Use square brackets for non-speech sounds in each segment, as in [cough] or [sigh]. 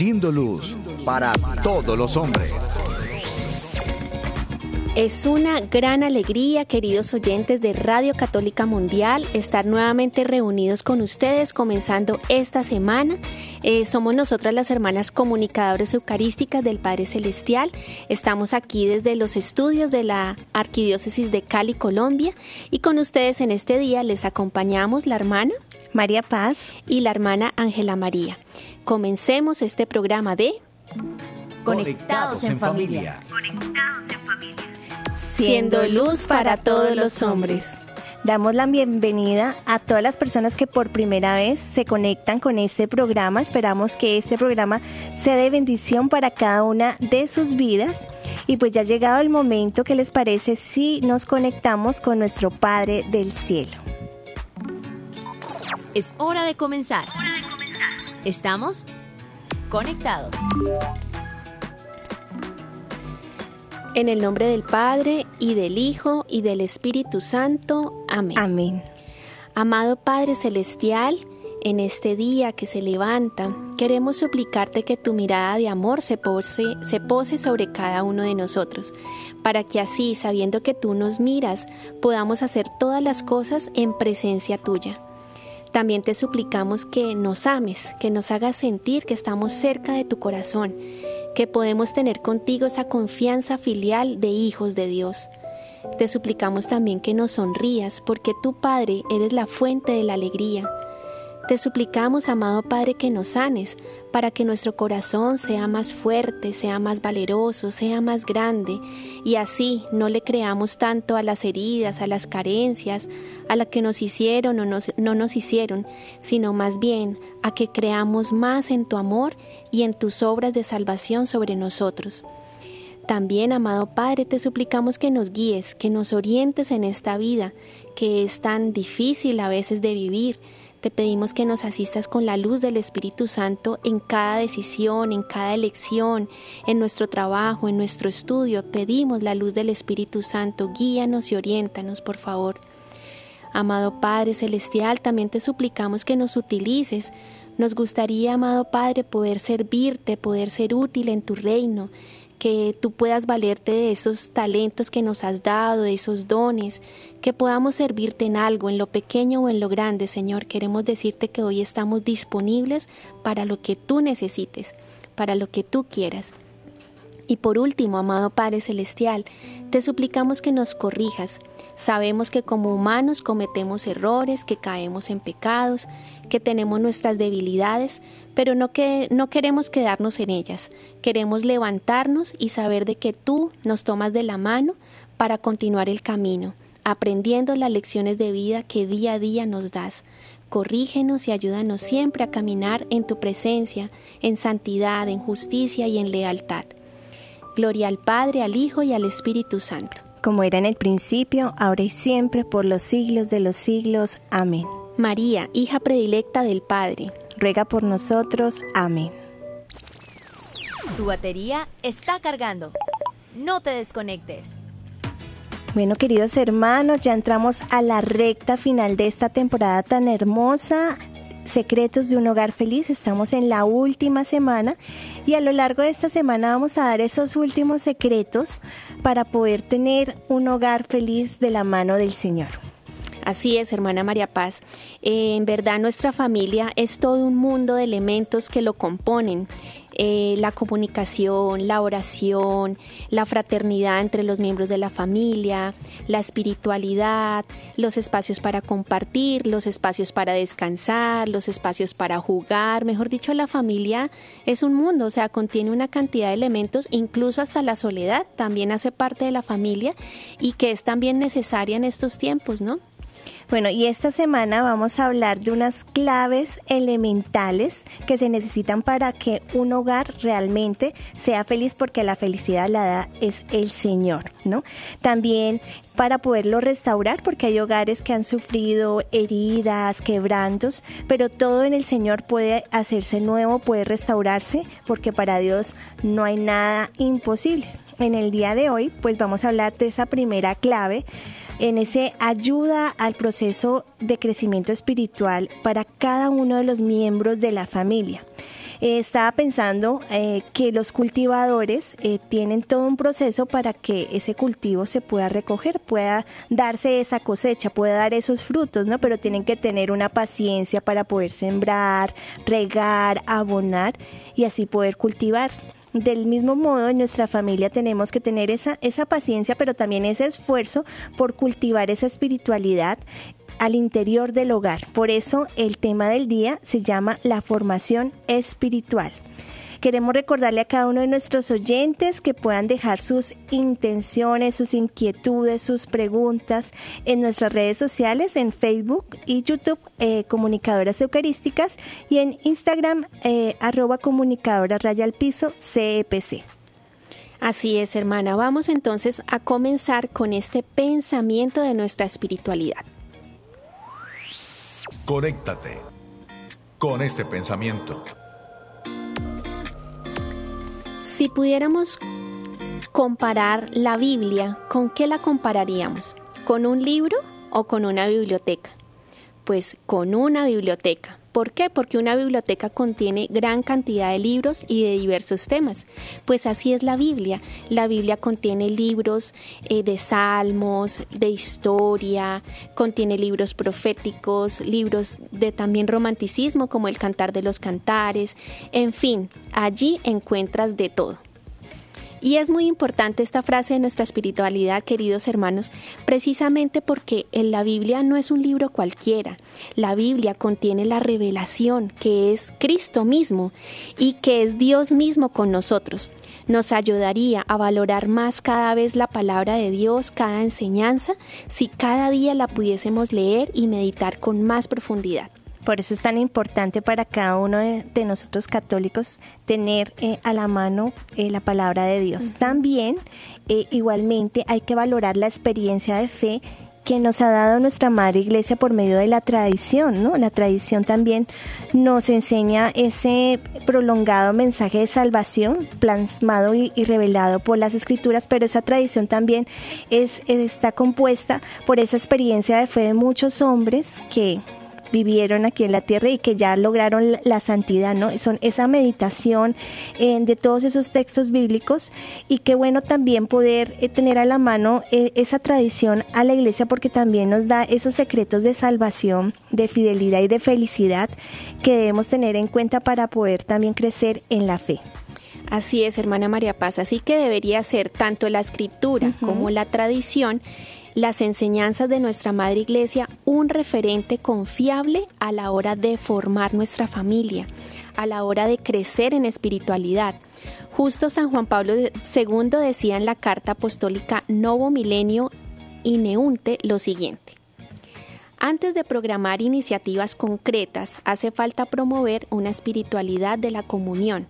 Siendo luz para todos los hombres. Es una gran alegría, queridos oyentes de Radio Católica Mundial, estar nuevamente reunidos con ustedes comenzando esta semana. Eh, somos nosotras las hermanas comunicadoras eucarísticas del Padre Celestial. Estamos aquí desde los estudios de la Arquidiócesis de Cali, Colombia, y con ustedes en este día les acompañamos la hermana María Paz y la hermana Ángela María. Comencemos este programa de Conectados en familia. Siendo luz para todos los hombres. Damos la bienvenida a todas las personas que por primera vez se conectan con este programa. Esperamos que este programa sea de bendición para cada una de sus vidas. Y pues ya ha llegado el momento que les parece si nos conectamos con nuestro Padre del Cielo. Es hora de comenzar. Estamos conectados. En el nombre del Padre y del Hijo y del Espíritu Santo. Amén. Amén. Amado Padre Celestial, en este día que se levanta, queremos suplicarte que tu mirada de amor se pose, se pose sobre cada uno de nosotros, para que así, sabiendo que tú nos miras, podamos hacer todas las cosas en presencia tuya. También te suplicamos que nos ames, que nos hagas sentir que estamos cerca de tu corazón, que podemos tener contigo esa confianza filial de hijos de Dios. Te suplicamos también que nos sonrías, porque tú, Padre, eres la fuente de la alegría. Te suplicamos, amado Padre, que nos sanes, para que nuestro corazón sea más fuerte, sea más valeroso, sea más grande, y así no le creamos tanto a las heridas, a las carencias, a la que nos hicieron o no nos hicieron, sino más bien a que creamos más en tu amor y en tus obras de salvación sobre nosotros. También, amado Padre, te suplicamos que nos guíes, que nos orientes en esta vida, que es tan difícil a veces de vivir. Te pedimos que nos asistas con la luz del Espíritu Santo en cada decisión, en cada elección, en nuestro trabajo, en nuestro estudio. Pedimos la luz del Espíritu Santo. Guíanos y oriéntanos, por favor. Amado Padre Celestial, también te suplicamos que nos utilices. Nos gustaría, amado Padre, poder servirte, poder ser útil en tu reino, que tú puedas valerte de esos talentos que nos has dado, de esos dones, que podamos servirte en algo, en lo pequeño o en lo grande, Señor. Queremos decirte que hoy estamos disponibles para lo que tú necesites, para lo que tú quieras. Y por último, amado Padre Celestial, te suplicamos que nos corrijas. Sabemos que como humanos cometemos errores, que caemos en pecados, que tenemos nuestras debilidades, pero no, que, no queremos quedarnos en ellas. Queremos levantarnos y saber de que tú nos tomas de la mano para continuar el camino, aprendiendo las lecciones de vida que día a día nos das. Corrígenos y ayúdanos siempre a caminar en tu presencia, en santidad, en justicia y en lealtad. Gloria al Padre, al Hijo y al Espíritu Santo. Como era en el principio, ahora y siempre, por los siglos de los siglos. Amén. María, hija predilecta del Padre. Ruega por nosotros. Amén. Tu batería está cargando. No te desconectes. Bueno, queridos hermanos, ya entramos a la recta final de esta temporada tan hermosa. Secretos de un hogar feliz. Estamos en la última semana y a lo largo de esta semana vamos a dar esos últimos secretos para poder tener un hogar feliz de la mano del Señor. Así es, hermana María Paz. Eh, en verdad nuestra familia es todo un mundo de elementos que lo componen. Eh, la comunicación, la oración, la fraternidad entre los miembros de la familia, la espiritualidad, los espacios para compartir, los espacios para descansar, los espacios para jugar. Mejor dicho, la familia es un mundo, o sea, contiene una cantidad de elementos, incluso hasta la soledad también hace parte de la familia y que es también necesaria en estos tiempos, ¿no? Bueno, y esta semana vamos a hablar de unas claves elementales que se necesitan para que un hogar realmente sea feliz porque la felicidad la da es el Señor, ¿no? También para poderlo restaurar porque hay hogares que han sufrido heridas, quebrantos, pero todo en el Señor puede hacerse nuevo, puede restaurarse porque para Dios no hay nada imposible. En el día de hoy, pues vamos a hablar de esa primera clave en ese ayuda al proceso de crecimiento espiritual para cada uno de los miembros de la familia. Eh, estaba pensando eh, que los cultivadores eh, tienen todo un proceso para que ese cultivo se pueda recoger, pueda darse esa cosecha, pueda dar esos frutos, ¿no? Pero tienen que tener una paciencia para poder sembrar, regar, abonar y así poder cultivar. Del mismo modo, en nuestra familia tenemos que tener esa, esa paciencia, pero también ese esfuerzo por cultivar esa espiritualidad al interior del hogar. Por eso el tema del día se llama la formación espiritual. Queremos recordarle a cada uno de nuestros oyentes que puedan dejar sus intenciones, sus inquietudes, sus preguntas en nuestras redes sociales, en Facebook y YouTube, eh, Comunicadoras Eucarísticas, y en Instagram, eh, arroba comunicadoras raya al piso, CEPC. Así es, hermana. Vamos entonces a comenzar con este pensamiento de nuestra espiritualidad. Conéctate con este pensamiento. Si pudiéramos comparar la Biblia, ¿con qué la compararíamos? ¿Con un libro o con una biblioteca? Pues con una biblioteca. ¿Por qué? Porque una biblioteca contiene gran cantidad de libros y de diversos temas. Pues así es la Biblia. La Biblia contiene libros eh, de salmos, de historia, contiene libros proféticos, libros de también romanticismo como el Cantar de los Cantares. En fin, allí encuentras de todo. Y es muy importante esta frase de nuestra espiritualidad, queridos hermanos, precisamente porque en la Biblia no es un libro cualquiera. La Biblia contiene la revelación que es Cristo mismo y que es Dios mismo con nosotros. Nos ayudaría a valorar más cada vez la palabra de Dios, cada enseñanza, si cada día la pudiésemos leer y meditar con más profundidad. Por eso es tan importante para cada uno de, nosotros católicos tener eh, a la mano eh, la palabra de Dios. También, eh, igualmente, hay que valorar la experiencia de fe que nos ha dado nuestra Madre Iglesia por medio de la tradición, ¿no? La tradición también nos enseña ese prolongado mensaje de salvación plasmado y, revelado por las Escrituras, pero esa tradición también es, está compuesta por esa experiencia de fe de muchos hombres que vivieron aquí en la tierra y que ya lograron la santidad, ¿no? Son esa meditación eh, de todos esos textos bíblicos y qué bueno también poder eh, tener a la mano eh, esa tradición a la iglesia porque también nos da esos secretos de salvación, de fidelidad y de felicidad que debemos tener en cuenta para poder también crecer en la fe. Así es, hermana María Paz, así que debería ser tanto la escritura como la tradición las enseñanzas de nuestra Madre Iglesia un referente confiable a la hora de formar nuestra familia, a la hora de crecer en espiritualidad. Justo San Juan Pablo II decía en la carta apostólica Novo Milenio Ineunte lo siguiente. Antes de programar iniciativas concretas, hace falta promover una espiritualidad de la comunión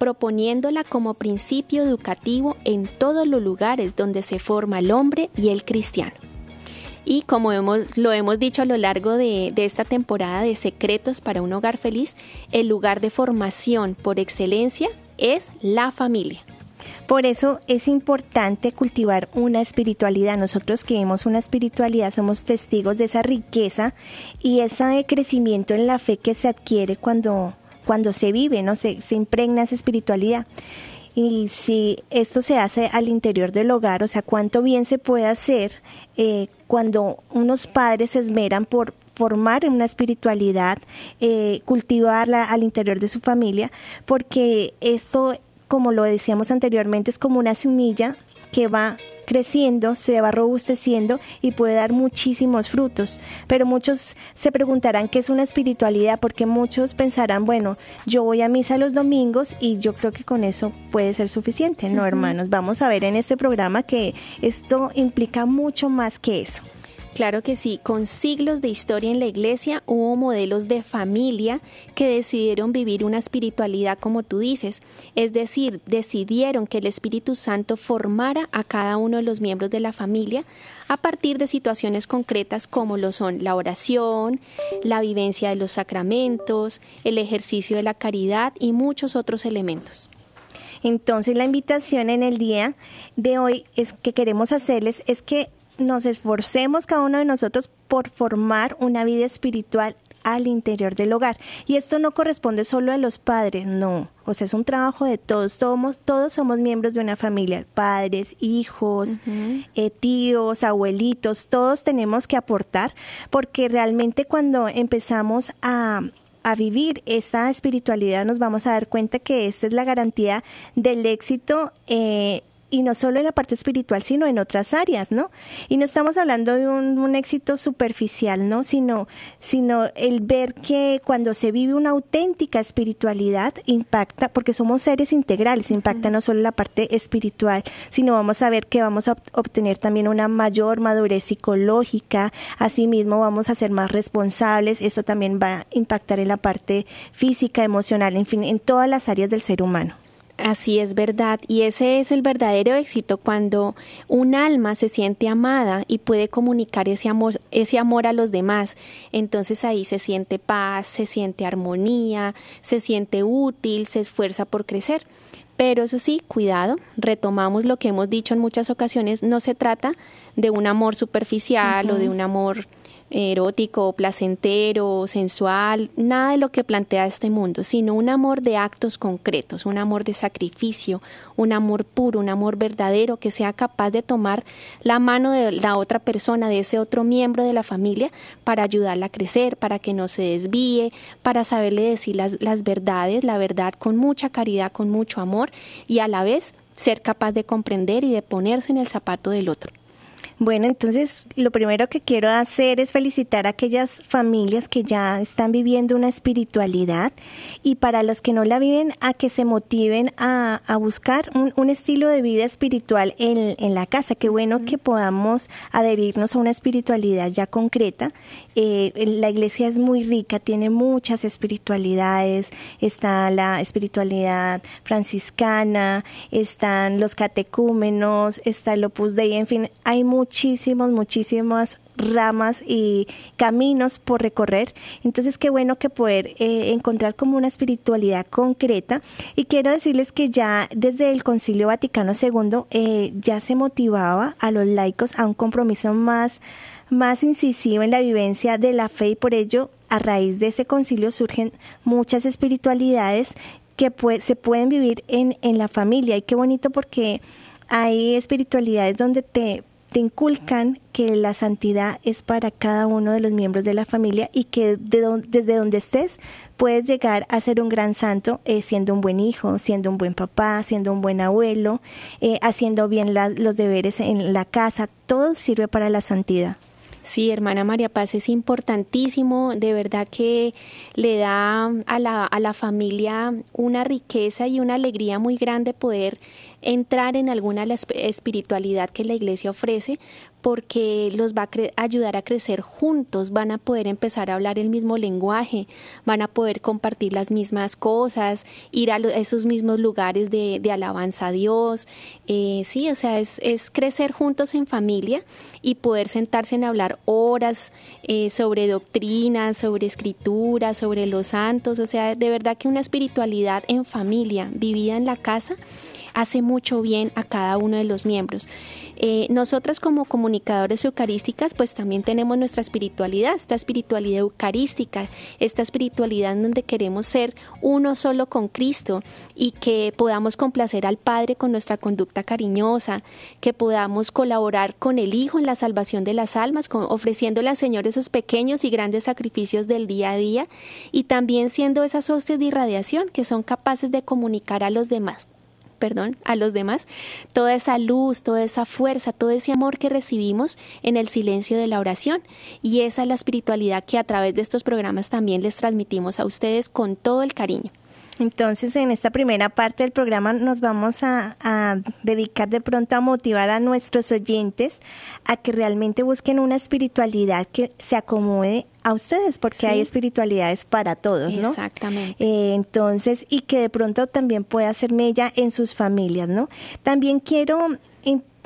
proponiéndola como principio educativo en todos los lugares donde se forma el hombre y el cristiano. Y como hemos, lo hemos dicho a lo largo de, de esta temporada de Secretos para un Hogar Feliz, el lugar de formación por excelencia es la familia. Por eso es importante cultivar una espiritualidad. Nosotros que vemos una espiritualidad somos testigos de esa riqueza y ese crecimiento en la fe que se adquiere cuando cuando se vive, ¿no? Se, se impregna esa espiritualidad. Y si esto se hace al interior del hogar, o sea, cuánto bien se puede hacer eh, cuando unos padres se esmeran por formar una espiritualidad, eh, cultivarla al interior de su familia, porque esto, como lo decíamos anteriormente, es como una semilla que va creciendo, se va robusteciendo y puede dar muchísimos frutos. Pero muchos se preguntarán qué es una espiritualidad, porque muchos pensarán, bueno, yo voy a misa los domingos y yo creo que con eso puede ser suficiente. No, hermanos, vamos a ver en este programa que esto implica mucho más que eso. Claro que sí, con siglos de historia en la iglesia hubo modelos de familia que decidieron vivir una espiritualidad como tú dices, es decir, decidieron que el Espíritu Santo formara a cada uno de los miembros de la familia a partir de situaciones concretas como lo son la oración, la vivencia de los sacramentos, el ejercicio de la caridad y muchos otros elementos. Entonces la invitación en el día de hoy es que queremos hacerles es que nos esforcemos cada uno de nosotros por formar una vida espiritual al interior del hogar. Y esto no corresponde solo a los padres, no. O sea, es un trabajo de todos. Todos, todos somos miembros de una familia, padres, hijos, eh, tíos, abuelitos, todos tenemos que aportar porque realmente cuando empezamos a, a vivir esta espiritualidad nos vamos a dar cuenta que esta es la garantía del éxito eh, y no solo en la parte espiritual, sino en otras áreas, ¿no? Y no estamos hablando de un, éxito superficial, ¿no? Sino, sino el ver que cuando se vive una auténtica espiritualidad impacta, porque somos seres integrales, impacta no solo la parte espiritual, sino vamos a ver que vamos a obtener también una mayor madurez psicológica, asimismo vamos a ser más responsables, eso también va a impactar en la parte física, emocional, en fin, en todas las áreas del ser humano. Así es verdad, y ese es el verdadero éxito cuando un alma se siente amada y puede comunicar ese amor, ese amor a los demás. Entonces ahí se siente paz, se siente armonía, se siente útil, se esfuerza por crecer. Pero eso sí, cuidado, retomamos lo que hemos dicho en muchas ocasiones, no se trata de un amor superficial o de un amor erótico, placentero, sensual, nada de lo que plantea este mundo, sino un amor de actos concretos, un amor de sacrificio, un amor puro, un amor verdadero que sea capaz de tomar la mano de la otra persona, de ese otro miembro de la familia, para ayudarla a crecer, para que no se desvíe, para saberle decir las, las verdades, la verdad con mucha caridad, con mucho amor y a la vez ser capaz de comprender y de ponerse en el zapato del otro. Bueno, entonces lo primero que quiero hacer es felicitar a aquellas familias que ya están viviendo una espiritualidad y para los que no la viven a que se motiven a, buscar un, estilo de vida espiritual en, en la casa. Qué bueno que podamos adherirnos a una espiritualidad ya concreta. Eh, la iglesia es muy rica, tiene muchas espiritualidades. Está la espiritualidad franciscana, están los catecúmenos, está el Opus Dei, en fin, hay muchas muchísimos, muchísimas ramas y caminos por recorrer. Entonces, qué bueno que poder eh, encontrar como una espiritualidad concreta. Y quiero decirles que ya desde el Concilio Vaticano II eh, ya se motivaba a los laicos a un compromiso más, más incisivo en la vivencia de la fe y por ello a raíz de ese concilio surgen muchas espiritualidades que se pueden vivir en, en la familia. Y qué bonito porque hay espiritualidades donde te te inculcan que la santidad es para cada uno de los miembros de la familia y que desde donde estés puedes llegar a ser un gran santo eh, siendo un buen hijo, siendo un buen papá, siendo un buen abuelo, eh, haciendo bien los deberes en la casa. Todo sirve para la santidad. Sí, hermana María Paz, es importantísimo, de verdad que le da a la, a la familia una riqueza y una alegría muy grande poder entrar en alguna espiritualidad que la iglesia ofrece porque los va a ayudar a crecer juntos, van a poder empezar a hablar el mismo lenguaje, van a poder compartir las mismas cosas, ir a, esos mismos lugares de, alabanza a Dios. Eh, sí, o sea, es, crecer juntos en familia y poder sentarse en hablar horas eh, sobre doctrina, sobre escritura, sobre los santos. O sea, de verdad que una espiritualidad en familia, vivida en la casa, hace mucho bien a cada uno de los miembros. Eh, nosotras como comunicadores eucarísticas pues también tenemos nuestra espiritualidad, esta espiritualidad eucarística, esta espiritualidad en donde queremos ser uno solo con Cristo y que podamos complacer al Padre con nuestra conducta cariñosa, que podamos colaborar con el Hijo en la salvación de las almas, ofreciéndole al Señor esos pequeños y grandes sacrificios del día a día y también siendo esas hostes de irradiación que son capaces de comunicar a los demás perdón, a los demás, toda esa luz, toda esa fuerza, todo ese amor que recibimos en el silencio de la oración. Y esa es la espiritualidad que a través de estos programas también les transmitimos a ustedes con todo el cariño. Entonces, en esta primera parte del programa nos vamos a, dedicar de pronto a motivar a nuestros oyentes a que realmente busquen una espiritualidad que se acomode a ustedes, porque hay espiritualidades para todos, ¿no? Exactamente. Eh, entonces, y que de pronto también pueda ser mella en sus familias, ¿no? También quiero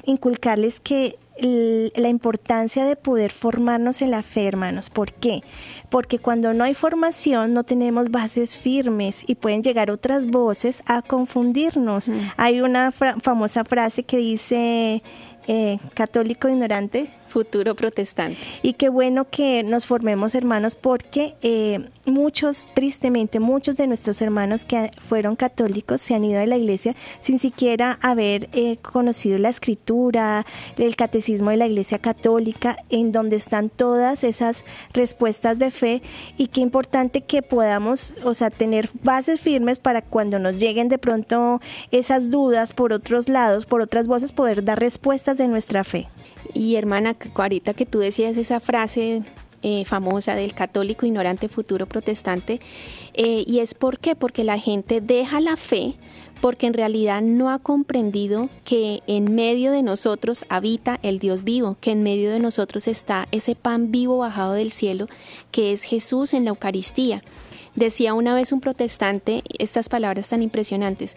inculcarles que la importancia de poder formarnos en la fe, hermanos. ¿Por qué? Porque cuando no hay formación no tenemos bases firmes y pueden llegar otras voces a confundirnos. Mm. Hay una famosa frase que dice, eh, católico ignorante. Futuro protestante. Y qué bueno que nos formemos hermanos porque eh, muchos, tristemente, muchos de nuestros hermanos que fueron católicos se han ido de la iglesia sin siquiera haber eh, conocido la escritura, el catecismo de la iglesia católica, en donde están todas esas respuestas de fe y qué importante que podamos, o sea, tener bases firmes para cuando nos lleguen de pronto esas dudas por otros lados, por otras voces, poder dar respuestas de nuestra fe. Y hermana, ahorita que tú decías esa frase eh, famosa del católico ignorante futuro protestante, eh, y es por qué, porque la gente deja la fe porque en realidad no ha comprendido que en medio de nosotros habita el Dios vivo, que en medio de nosotros está ese pan vivo bajado del cielo, que es Jesús en la Eucaristía. Decía una vez un protestante estas palabras tan impresionantes.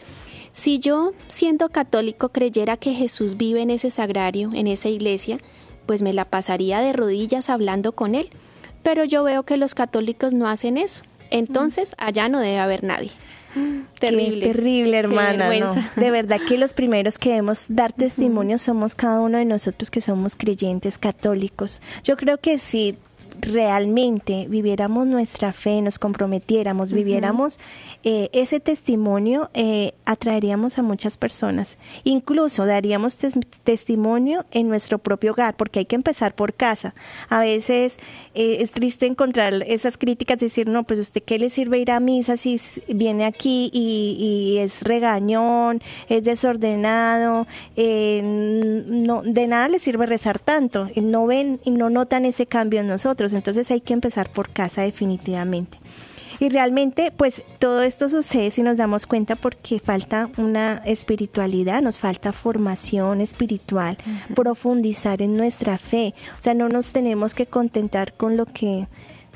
Si yo, siendo católico, creyera que Jesús vive en ese sagrario, en esa iglesia, pues me la pasaría de rodillas hablando con él. Pero yo veo que los católicos no hacen eso. Entonces, allá no debe haber nadie. Terrible. Qué terrible, hermana. [laughs] De verdad que los primeros que debemos dar testimonio somos cada uno de nosotros que somos creyentes católicos. Yo creo que si realmente viviéramos nuestra fe, nos comprometiéramos, viviéramos eh, ese testimonio, eh, atraeríamos a muchas personas. Incluso daríamos testimonio en nuestro propio hogar, porque hay que empezar por casa. A veces eh, es triste encontrar esas críticas, decir, no, pues usted qué le sirve ir a misa si viene aquí y, es regañón, es desordenado, no, de nada le sirve rezar tanto, no ven y no notan ese cambio en nosotros. Entonces hay que empezar por casa definitivamente. Y realmente, pues todo esto sucede si nos damos cuenta porque falta una espiritualidad, nos falta formación espiritual, profundizar en nuestra fe. O sea, no nos tenemos que contentar con lo que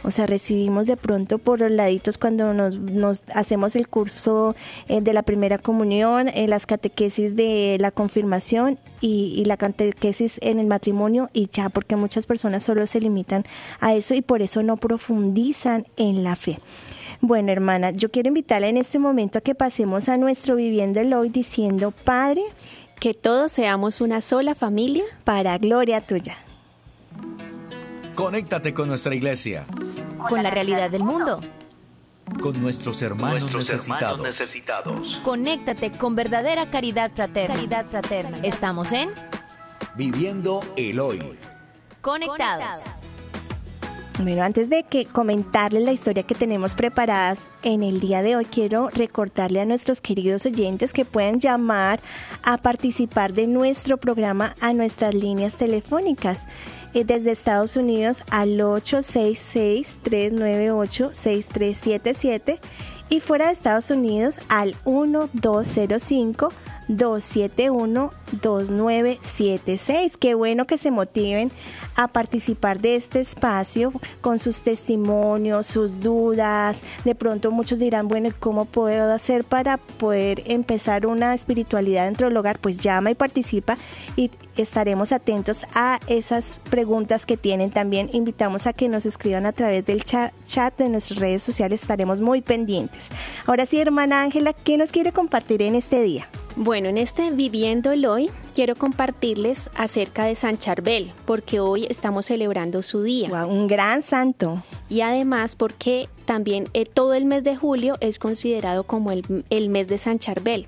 o sea, recibimos de pronto por los laditos cuando nos, nos hacemos el curso eh, de la primera comunión, en las catequesis de la confirmación y, y, la catequesis en el matrimonio y ya, porque muchas personas solo se limitan a eso y por eso no profundizan en la fe. Bueno, hermana, yo quiero invitarla en este momento a que pasemos a nuestro viviendo el hoy diciendo, Padre, que todos seamos una sola familia para gloria tuya. Conéctate con nuestra iglesia. Con la realidad del mundo. Con nuestros hermanos, necesitados. Conéctate con verdadera caridad fraterna. Caridad fraterna. Estamos en Viviendo el Hoy. Conectados. Bueno, antes de que comentarles la historia que tenemos preparadas en el día de hoy, quiero recordarle a nuestros queridos oyentes que pueden llamar a participar de nuestro programa a nuestras líneas telefónicas desde Estados Unidos al 866-398-6377 y fuera de Estados Unidos al 1205 271-2976. Qué bueno que se motiven a participar de este espacio con sus testimonios, sus dudas. De pronto muchos dirán, bueno, ¿cómo puedo hacer para poder empezar una espiritualidad dentro del hogar? Pues llama y participa y estaremos atentos a esas preguntas que tienen. También invitamos a que nos escriban a través del chat, de nuestras redes sociales. Estaremos muy pendientes. Ahora sí, hermana Ángela, ¿qué nos quiere compartir en este día? Bueno, en este Viviendo el Hoy quiero compartirles acerca de San Charbel, porque hoy estamos celebrando su día. un gran santo. Y además porque también eh, todo el mes de julio es considerado como el, el mes de San Charbel.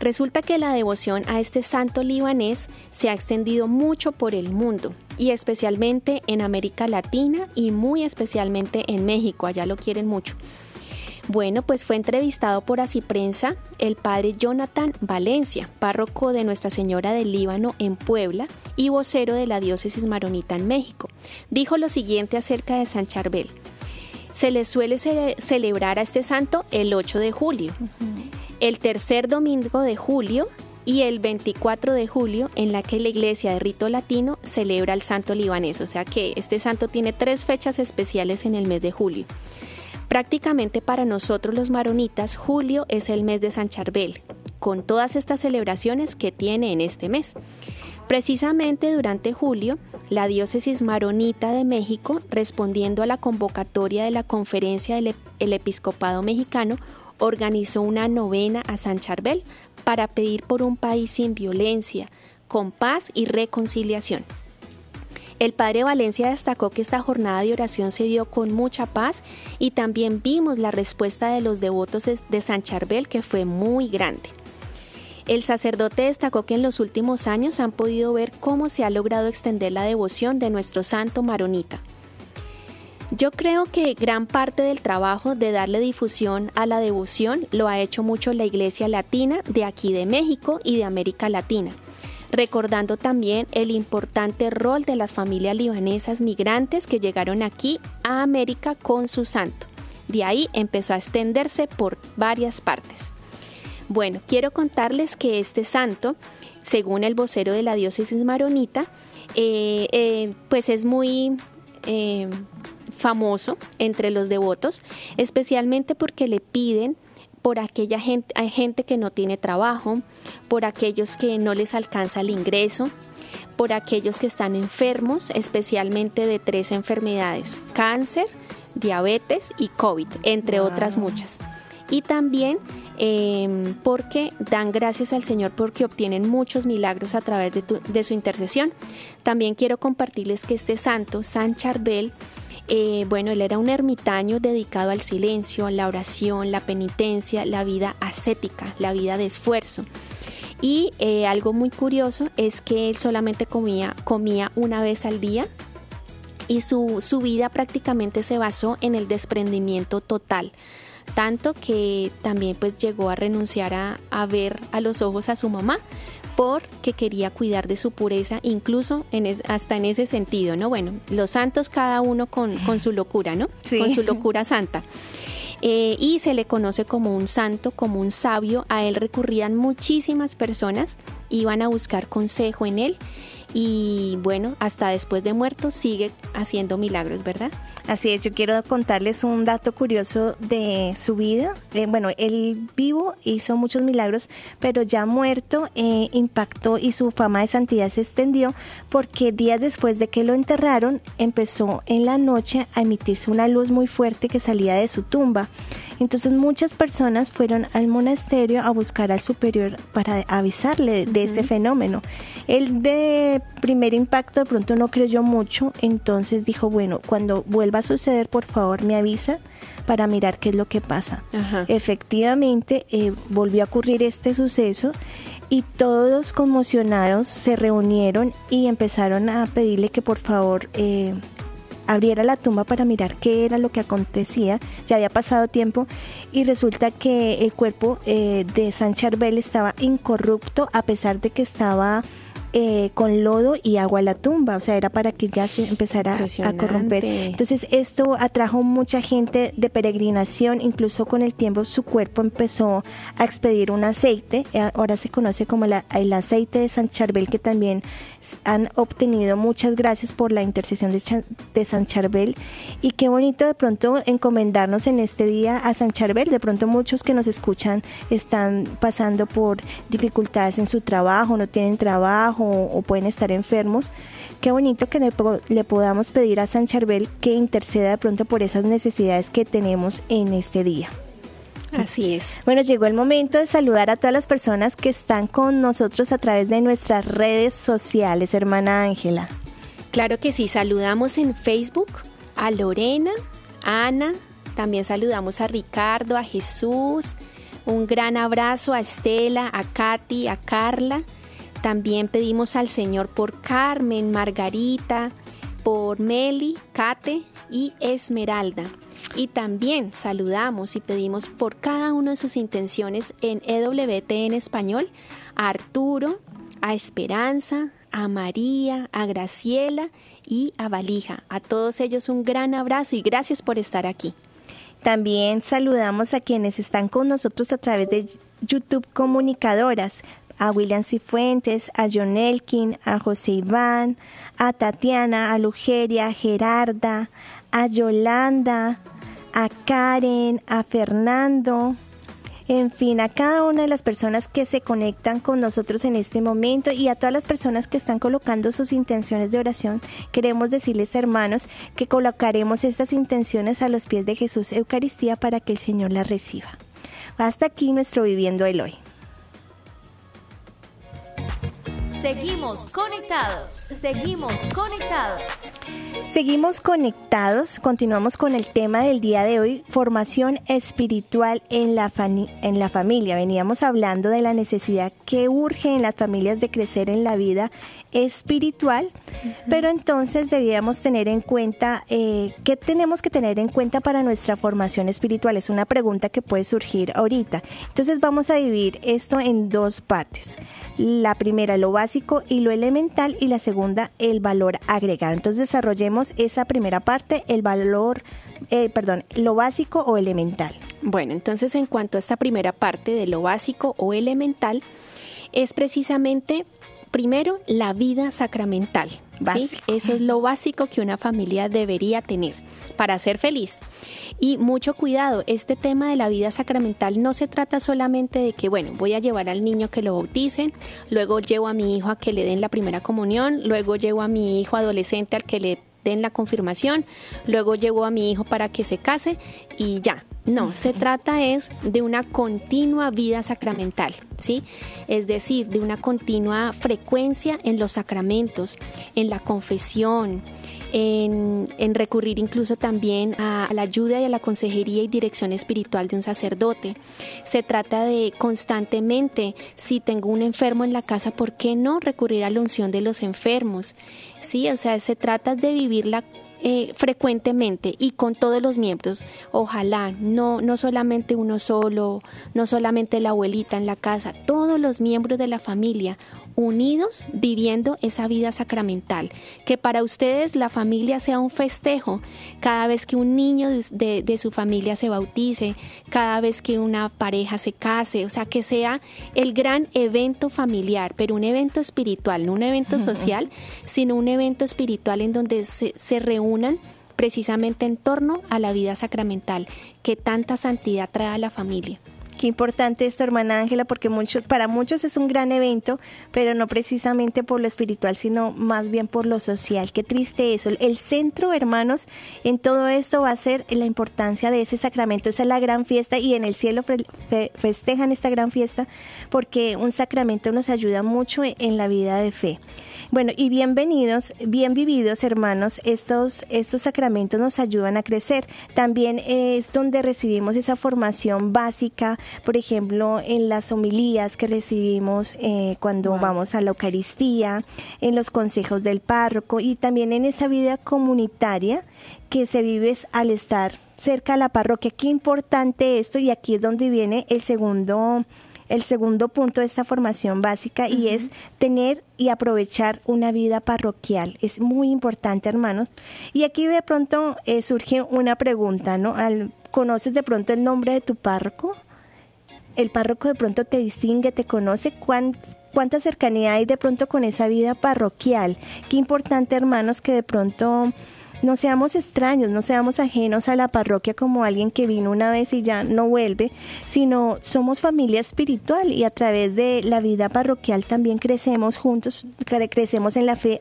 Resulta que la devoción a este santo libanés se ha extendido mucho por el mundo y especialmente en América Latina y muy especialmente en México, allá lo quieren mucho. Bueno, pues fue entrevistado por Así Prensa el padre Jonathan Valencia, párroco de Nuestra Señora del Líbano en Puebla y vocero de la diócesis maronita en México. Dijo lo siguiente acerca de San Charbel. Se le suele celebrar a este santo el 8 de julio, el tercer domingo de julio y el 24 de julio en la que la iglesia de rito latino celebra el santo libanés. O sea que este santo tiene tres fechas especiales en el mes de julio. Prácticamente para nosotros los maronitas, julio es el mes de San Charbel, con todas estas celebraciones que tiene en este mes. Precisamente durante julio, la diócesis maronita de México, respondiendo a la convocatoria de la Conferencia del Episcopado Mexicano, organizó una novena a San Charbel para pedir por un país sin violencia, con paz y reconciliación. El padre Valencia destacó que esta jornada de oración se dio con mucha paz y también vimos la respuesta de los devotos de San Charbel que fue muy grande. El sacerdote destacó que en los últimos años han podido ver cómo se ha logrado extender la devoción de nuestro santo maronita. Yo creo que gran parte del trabajo de darle difusión a la devoción lo ha hecho mucho la Iglesia Latina de aquí de México y de América Latina, recordando también el importante rol de las familias libanesas migrantes que llegaron aquí a América con su santo. De ahí empezó a extenderse por varias partes. Bueno, quiero contarles que este santo, según el vocero de la diócesis maronita, eh, eh, pues es muy eh, famoso entre los devotos, especialmente porque le piden por aquella gente, hay gente que no tiene trabajo, por aquellos que no les alcanza el ingreso, por aquellos que están enfermos, especialmente de tres enfermedades, cáncer, diabetes y COVID, entre otras muchas y también em, porque dan gracias al Señor porque obtienen muchos milagros a través de, su intercesión. También quiero compartirles que este santo, San Charbel, eh, bueno, él era un ermitaño dedicado al silencio, la oración, la penitencia, la vida ascética, la vida de esfuerzo. Y eh, algo muy curioso es que él solamente comía, comía una vez al día y su, su vida prácticamente se basó en el desprendimiento total tanto que también pues llegó a renunciar a, ver a los ojos a su mamá porque quería cuidar de su pureza, incluso en hasta en ese sentido, ¿no? Bueno, los santos cada uno con, su locura, ¿no? Con su locura santa. Eh, y se le conoce como un santo, como un sabio. A él recurrían muchísimas personas, iban a buscar consejo en él y bueno, hasta después de muerto sigue haciendo milagros, ¿verdad? Así es, yo quiero contarles un dato curioso de su vida. Eh, bueno, él vivo hizo muchos milagros, pero ya muerto eh, impactó y su fama de santidad se extendió porque días después de que lo enterraron empezó en la noche a emitirse una luz muy fuerte que salía de su tumba. Entonces muchas personas fueron al monasterio a buscar al superior para avisarle de este fenómeno. Él de primer impacto de pronto no creyó mucho, entonces dijo, bueno, cuando vuelva a suceder, por favor me avisa para mirar qué es lo que pasa. Efectivamente, eh, volvió a ocurrir este suceso y todos conmocionados se reunieron y empezaron a pedirle que por favor eh, abriera la tumba para mirar qué era lo que acontecía. Ya había pasado tiempo y resulta que el cuerpo eh, de San Charbel estaba incorrupto a pesar de que estaba eh, con lodo y agua a la tumba, o sea, era para que ya se empezara a corromper. Entonces esto atrajo mucha gente de peregrinación, incluso con el tiempo su cuerpo empezó a expedir un aceite, eh, ahora se conoce como el aceite de San Charbel, que también han obtenido muchas gracias por la intercesión de, San Charbel y qué bonito de pronto encomendarnos en este día a San Charbel, de pronto muchos que nos escuchan están pasando por dificultades en su trabajo, no tienen trabajo, o, pueden estar enfermos. Qué bonito que le, podamos pedir a San Charbel que interceda de pronto por esas necesidades que tenemos en este día. Así es. [laughs] Bueno, llegó el momento de saludar a todas las personas que están con nosotros a través de nuestras redes sociales, hermana Ángela. Claro que sí, saludamos en Facebook a Lorena, a Ana, también saludamos a Ricardo, a Jesús, un gran abrazo a Estela, a Katy, a Carla, también pedimos al Señor por Carmen, Margarita, por Meli, Kate y Esmeralda. Y también saludamos y pedimos por cada una de sus intenciones en EWT en español a Arturo, a Esperanza, a María, a Graciela y a Valija. A todos ellos un gran abrazo y gracias por estar aquí. También saludamos a quienes están con nosotros a través de YouTube Comunicadoras, a William Cifuentes, a John Elkin, a José Iván, a Tatiana, a Lugeria, a Gerarda, a Yolanda, a Karen, a Fernando, en fin, a cada una de las personas que se conectan con nosotros en este momento y a todas las personas que están colocando sus intenciones de oración, queremos decirles, hermanos, que colocaremos estas intenciones a los pies de Jesús Eucaristía para que el Señor las reciba. Hasta aquí nuestro Viviendo el Hoy. Seguimos conectados. Seguimos conectados. Seguimos conectados. Continuamos con el tema del día de hoy, formación espiritual en la, en la familia. Veníamos hablando de la necesidad que urge en las familias de crecer en la vida espiritual, pero entonces debíamos tener en cuenta, eh, ¿qué tenemos que tener en cuenta para nuestra formación espiritual? Es una pregunta que puede surgir ahorita. Entonces vamos a dividir esto en dos partes. La primera, lo básico y lo elemental, y la segunda, el valor agregado. Entonces desarrollemos esa primera parte, el valor, eh, perdón, lo básico o elemental. Bueno, entonces en cuanto a esta primera parte de lo básico o elemental, es precisamente primero la vida sacramental. Eso es lo básico que una familia debería tener para ser feliz. Y mucho cuidado, este tema de la vida sacramental no se trata solamente de que, bueno, voy a llevar al niño que lo bauticen, luego llevo a mi hijo a que le den la primera comunión, luego llevo a mi hijo adolescente al que le den la confirmación, luego llevo a mi hijo para que se case y ya. No, se trata es de una continua vida sacramental, ¿sí? Es decir, de una continua frecuencia en los sacramentos, en la confesión, en, recurrir incluso también a, la ayuda y a la consejería y dirección espiritual de un sacerdote. Se trata de constantemente, si tengo un enfermo en la casa, ¿por qué no recurrir a la unción de los enfermos? Sí, o sea, se trata de vivir la eh, frecuentemente y con todos los miembros. Ojalá, no, no solamente uno solo, no solamente la abuelita en la casa, todos los miembros de la familia unidos viviendo esa vida sacramental. Que para ustedes la familia sea un festejo cada vez que un niño de, su familia se bautice, cada vez que una pareja se case, o sea, que sea el gran evento familiar, pero un evento espiritual, no un evento social, sino un evento espiritual en donde se, se reúnan precisamente en torno a la vida sacramental que tanta santidad trae a la familia. Qué importante esto, hermana Ángela, porque muchos, para muchos es un gran evento, pero no precisamente por lo espiritual, sino más bien por lo social. Qué triste eso. El centro, hermanos, en todo esto va a ser la importancia de ese sacramento. Esa es la gran fiesta y en el cielo festejan esta gran fiesta porque un sacramento nos ayuda mucho en la vida de fe. Bueno, y bienvenidos, bien vividos, hermanos. Estos, estos sacramentos nos ayudan a crecer. También es donde recibimos esa formación básica, por ejemplo, en las homilías que recibimos eh, cuando vamos a la Eucaristía, en los consejos del párroco y también en esa vida comunitaria que se vive al estar cerca a la parroquia. Qué importante esto y aquí es donde viene el segundo el segundo punto de esta formación básica y es tener y aprovechar una vida parroquial. Es muy importante, hermanos. Y aquí de pronto eh, surge una pregunta, ¿no? ¿Conoces de pronto el nombre de tu párroco? ¿El párroco de pronto te distingue, te conoce? ¿Cuánta cercanía hay de pronto con esa vida parroquial? Qué importante, hermanos, que de pronto no seamos extraños, no seamos ajenos a la parroquia como alguien que vino una vez y ya no vuelve, sino somos familia espiritual y a través de la vida parroquial también crecemos juntos, crecemos en la fe.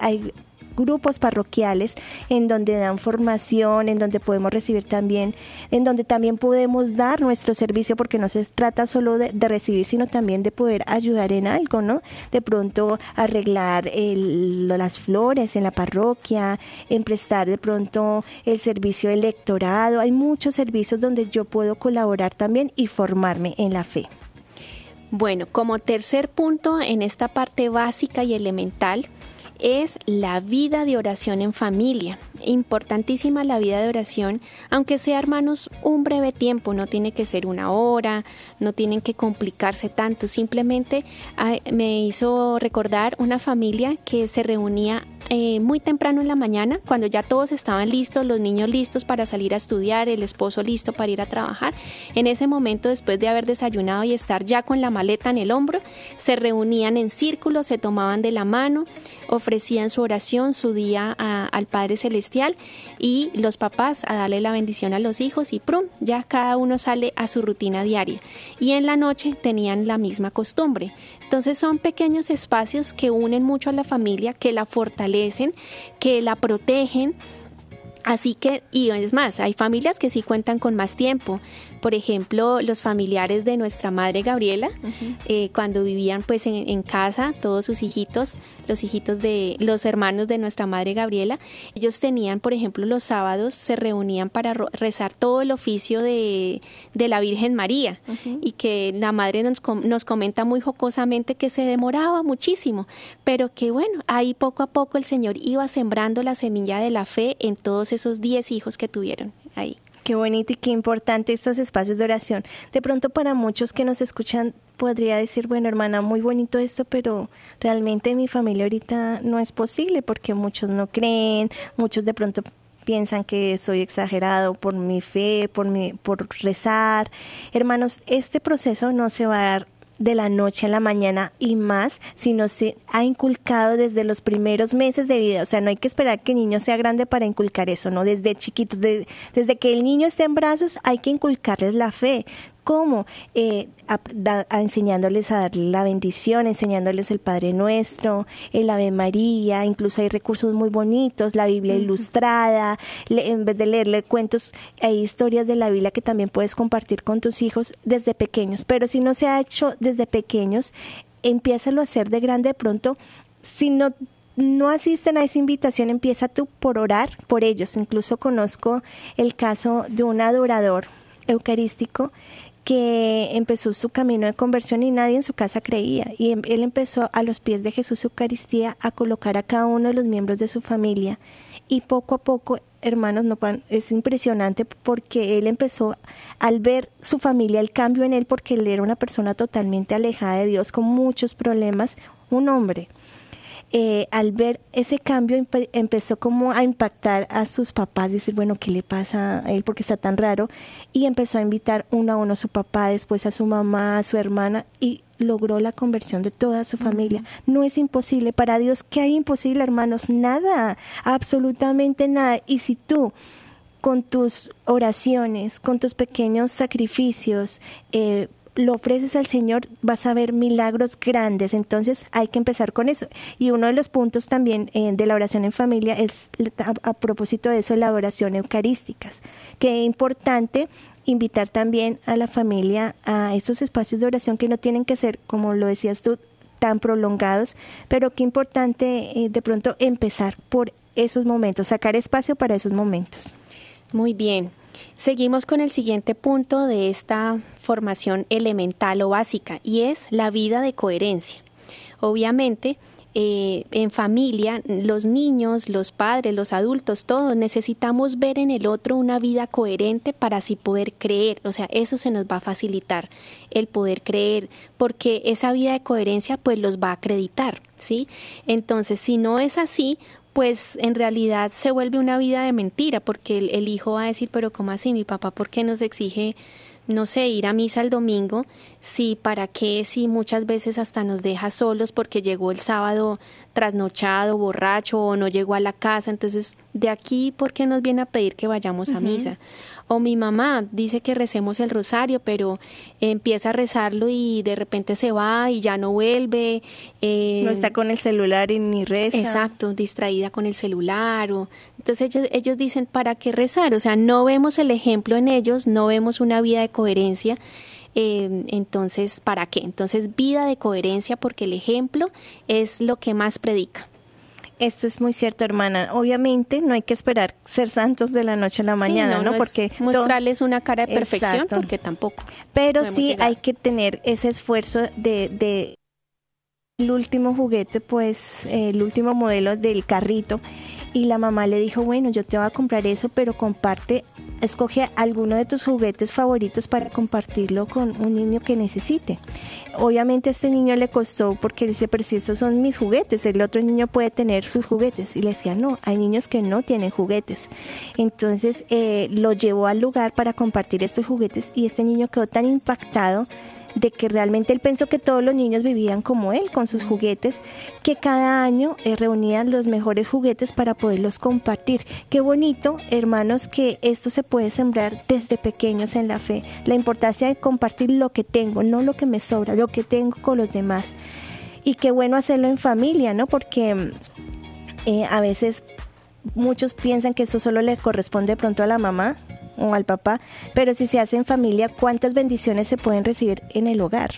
Grupos parroquiales en donde dan formación, en donde podemos recibir también, en donde también podemos dar nuestro servicio, porque no se trata solo de, recibir, sino también de poder ayudar en algo, ¿no? De pronto arreglar las flores en la parroquia, en prestar de pronto el servicio electorado. Hay muchos servicios donde yo puedo colaborar también y formarme en la fe. Bueno, como tercer punto en esta parte básica y elemental, es la vida de oración en familia. Importantísima la vida de oración, aunque sea hermanos un breve tiempo, no tiene que ser una hora, no tienen que complicarse tanto, simplemente me hizo recordar una familia que se reunía eh, muy temprano en la mañana, cuando ya todos estaban listos, los niños listos para salir a estudiar, el esposo listo para ir a trabajar. En ese momento, después de haber desayunado y estar ya con la maleta en el hombro, se reunían en círculo, se tomaban de la mano, ofrecían su oración, su día al Padre Celestial y los papás a darle la bendición a los hijos y prum, ya cada uno sale a su rutina diaria. Y en la noche tenían la misma costumbre. Entonces son pequeños espacios que unen mucho a la familia, que la fortalecen, que la protegen. Así que, y es más, hay familias que sí cuentan con más tiempo. Por ejemplo, los familiares de nuestra madre Gabriela, eh, cuando vivían pues en, casa, todos sus hijitos, los hijitos de los hermanos de nuestra madre Gabriela, ellos tenían, por ejemplo, los sábados se reunían para rezar todo el oficio de, la Virgen María. Y que la madre nos, nos comenta muy jocosamente que se demoraba muchísimo, pero que bueno, ahí poco a poco el Señor iba sembrando la semilla de la fe en todos esos diez hijos que tuvieron ahí. Qué bonito y qué importante estos espacios de oración. De pronto para muchos que nos escuchan podría decir, bueno hermana, muy bonito esto, pero realmente en mi familia ahorita no es posible porque muchos no creen, muchos de pronto piensan que soy exagerado por mi fe, por mi por rezar. Hermanos, este proceso no se va a dar de la noche a la mañana y más si no se ha inculcado desde los primeros meses de vida. O sea, no hay que esperar que el niño sea grande para inculcar eso, ¿no? Desde chiquitos, desde que el niño esté en brazos, hay que inculcarles la fe cómo eh, enseñándoles a darle la bendición, enseñándoles el Padre Nuestro, el Ave María, incluso hay recursos muy bonitos, la Biblia ilustrada, en vez de leerle cuentos, hay historias de la Biblia que también puedes compartir con tus hijos desde pequeños, pero si no se ha hecho desde pequeños, empiézalo a hacer de grande de pronto, si no no asisten a esa invitación, empieza tú por orar por ellos. Incluso conozco el caso de un adorador eucarístico que empezó su camino de conversión y nadie en su casa creía. Y em, él empezó a los pies de Jesús Eucaristía a colocar a cada uno de los miembros de su familia. Y poco a poco, hermanos, no es impresionante porque él empezó al ver su familia, el cambio en él, porque él era una persona totalmente alejada de Dios, con muchos problemas, un hombre eh, al ver ese cambio empezó como a impactar a sus papás, decir, bueno, ¿qué le pasa a él? porque está tan raro? Y empezó a invitar uno a uno a su papá, después a su mamá, a su hermana, y logró la conversión de toda su familia. No es imposible. Para Dios, ¿qué hay imposible, hermanos? Nada, absolutamente nada. Y si tú con tus oraciones, con tus pequeños sacrificios, eh, lo ofreces al Señor, vas a ver milagros grandes. Entonces hay que empezar con eso. Y uno de los puntos también eh, de la oración en familia es, a, propósito de eso, la oración eucarísticas. Es importante invitar también a la familia a estos espacios de oración que no tienen que ser, como lo decías tú, tan prolongados, pero qué importante eh, de pronto empezar por esos momentos, sacar espacio para esos momentos. Muy bien. Seguimos con el siguiente punto de esta formación elemental o básica y es la vida de coherencia. Obviamente, eh, en familia, los niños, los padres, los adultos, todos necesitamos ver en el otro una vida coherente para así poder creer. O sea, eso se nos va a facilitar, el poder creer, porque esa vida de coherencia pues los va a acreditar, ¿sí? Entonces, si no es así, pues en realidad se vuelve una vida de mentira, porque el, hijo va a decir, pero ¿cómo así mi papá? ¿Por qué nos exige, no sé, ir a misa el domingo? Si para qué, si muchas veces hasta nos deja solos porque llegó el sábado trasnochado, borracho o no llegó a la casa. Entonces, de aquí, ¿por qué nos viene a pedir que vayamos a misa? O mi mamá dice que recemos el rosario, pero empieza a rezarlo y de repente se va y ya no vuelve. Eh, no está con el celular y ni reza. Exacto, distraída con el celular. O, entonces ellos, ellos dicen, ¿para qué rezar? O sea, no vemos el ejemplo en ellos, no vemos una vida de coherencia. Eh, entonces, ¿para qué? Entonces, vida de coherencia porque el ejemplo es lo que más predica. Esto es muy cierto, hermana. Obviamente no hay que esperar ser santos de la noche a la mañana, ¿no? porque mostrarles una cara de perfección, porque tampoco. Pero sí hay que tener ese esfuerzo de, de el último juguete, pues el último modelo del carrito. Y la mamá le dijo, bueno, yo te voy a comprar eso, pero comparte escoge alguno de tus juguetes favoritos para compartirlo con un niño que necesite. Obviamente a este niño le costó porque dice, pero si estos son mis juguetes, el otro niño puede tener sus juguetes. Y le decía, no, hay niños que no tienen juguetes. Entonces eh, lo llevó al lugar para compartir estos juguetes y este niño quedó tan impactado de que realmente él pensó que todos los niños vivían como él, con sus juguetes, que cada año eh, reunían los mejores juguetes para poderlos compartir. Qué bonito, hermanos, que esto se puede sembrar desde pequeños en la fe. La importancia de compartir lo que tengo, no lo que me sobra, lo que tengo con los demás. Y qué bueno hacerlo en familia, ¿no? Porque eh, a veces muchos piensan que eso solo le corresponde pronto a la mamá, o al papá, pero si se hace en familia, ¿cuántas bendiciones se pueden recibir en el hogar?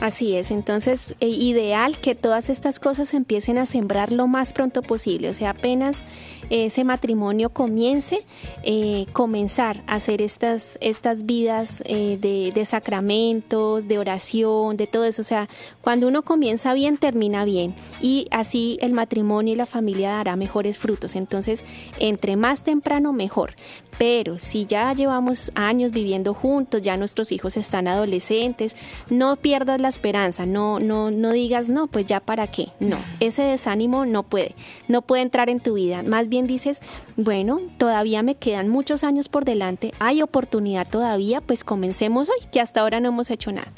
Así es, entonces eh, ideal que todas estas cosas empiecen a sembrar lo más pronto posible, o sea, apenas ese matrimonio comience, eh, comenzar a hacer estas, estas vidas eh, de, de, sacramentos, de oración, de todo eso, o sea, cuando uno comienza bien, termina bien y así el matrimonio y la familia dará mejores frutos, entonces entre más temprano mejor, pero si ya llevamos años viviendo juntos, ya nuestros hijos están adolescentes, no pierdas la esperanza, no, no, no digas, no, pues ya para qué. No, ese desánimo no puede, no puede entrar en tu vida. Más bien dices, bueno, todavía me quedan muchos años por delante, hay oportunidad todavía, pues comencemos hoy, que hasta ahora no hemos hecho nada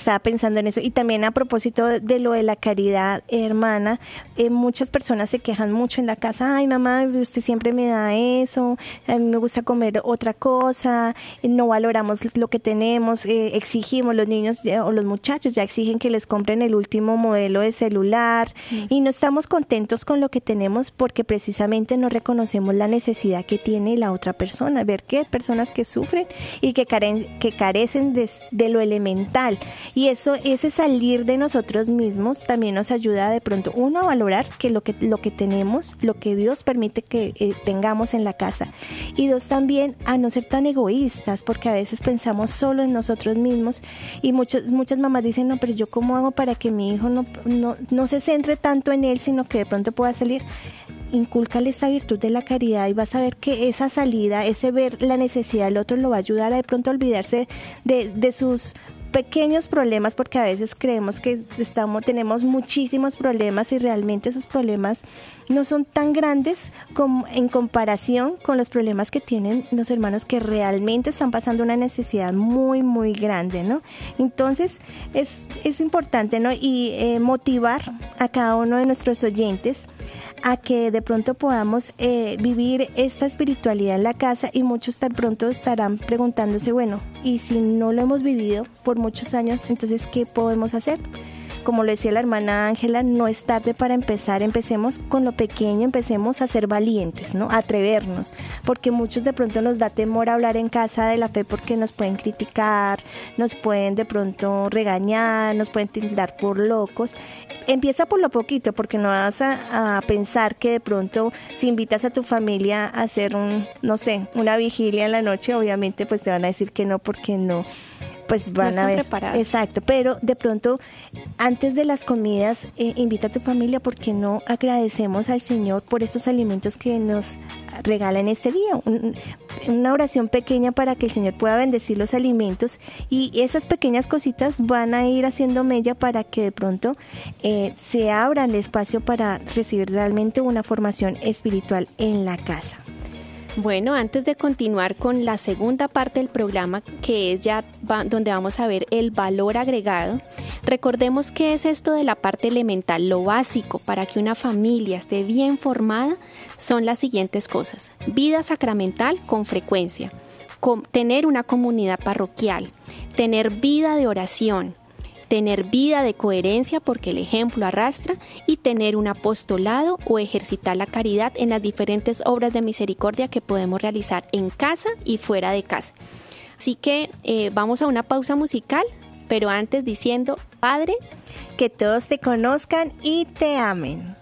estaba pensando en eso. Y también a propósito de lo de la caridad, hermana, eh, muchas personas se quejan mucho en la casa, ay mamá, usted siempre me da eso, a mí me gusta comer otra cosa, no valoramos lo que tenemos, eh, exigimos, los niños o los muchachos ya exigen que les compren el último modelo de celular. Y no estamos contentos con lo que tenemos porque precisamente no reconocemos la necesidad que tiene la otra persona, ver que hay personas que sufren y que, que carecen de, de lo elemental y eso, ese salir de nosotros mismos también nos ayuda de pronto, uno, a valorar que lo que, lo que tenemos, lo que Dios permite que eh, tengamos en la casa. Y dos, también a no ser tan egoístas, porque a veces pensamos solo en nosotros mismos. Y muchos, muchas mamás dicen, no, pero yo cómo hago para que mi hijo no, no, no se centre tanto en él, sino que de pronto pueda salir incúlcale esta virtud de la caridad y vas a ver que esa salida, ese ver la necesidad del otro lo va a ayudar a de pronto olvidarse de, de sus pequeños problemas porque a veces creemos que estamos tenemos muchísimos problemas y realmente esos problemas no son tan grandes como en comparación con los problemas que tienen los hermanos que realmente están pasando una necesidad muy muy grande, ¿no? Entonces es, es importante, ¿no? Y eh, motivar a cada uno de nuestros oyentes a que de pronto podamos eh, vivir esta espiritualidad en la casa y muchos tan pronto estarán preguntándose, bueno, y si no lo hemos vivido por muchos años, entonces, ¿qué podemos hacer? Como lo decía la hermana Ángela, no es tarde para empezar, empecemos con lo pequeño, empecemos a ser valientes, ¿no? A atrevernos, porque muchos de pronto nos da temor hablar en casa de la fe porque nos pueden criticar, nos pueden de pronto regañar, nos pueden tildar por locos. Empieza por lo poquito, porque no vas a, a pensar que de pronto si invitas a tu familia a hacer un, no sé, una vigilia en la noche, obviamente pues te van a decir que no porque no pues van a ver. Exacto, pero de pronto antes de las comidas eh, invita a tu familia porque no agradecemos al Señor por estos alimentos que nos regala en este día. una oración pequeña para que el Señor pueda bendecir los alimentos y esas pequeñas cositas van a ir haciendo mella para que de pronto eh, se abra el espacio para recibir realmente una formación espiritual en la casa. Bueno, antes de continuar con la segunda parte del programa, que es ya donde vamos a ver el valor agregado, recordemos qué es esto de la parte elemental. Lo básico para que una familia esté bien formada son las siguientes cosas. Vida sacramental con frecuencia, tener una comunidad parroquial, tener vida de oración, tener vida de coherencia porque el ejemplo arrastra y tener un apostolado o ejercitar la caridad en las diferentes obras de misericordia que podemos realizar en casa y fuera de casa. Así que eh, vamos a una pausa musical, pero antes diciendo, Padre, que todos te conozcan y te amen.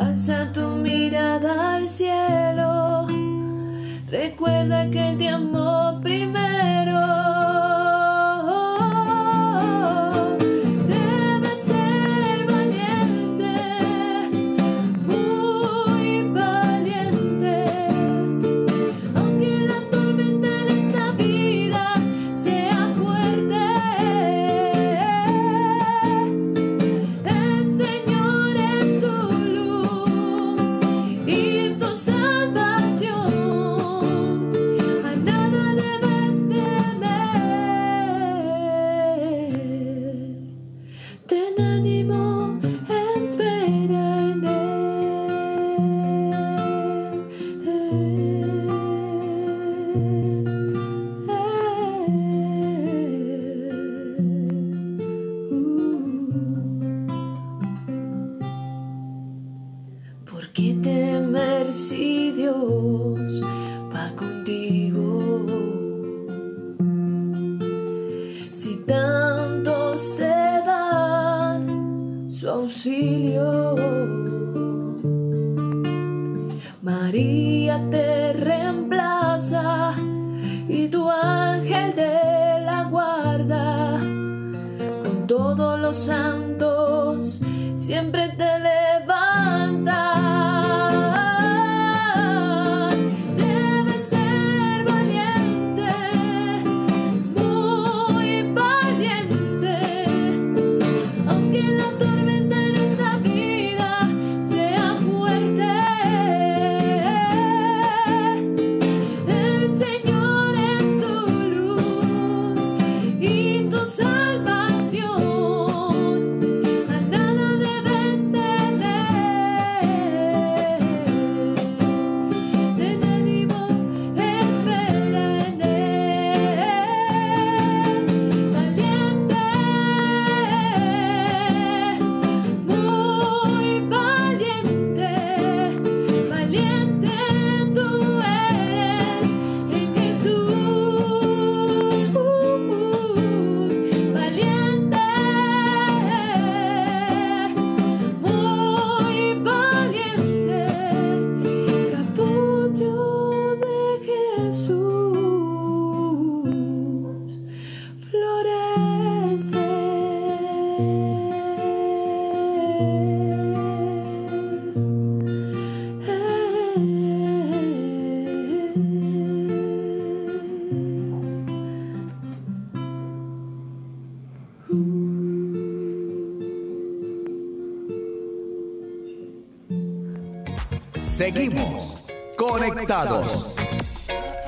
Alza tu mirada al cielo, recuerda que Él te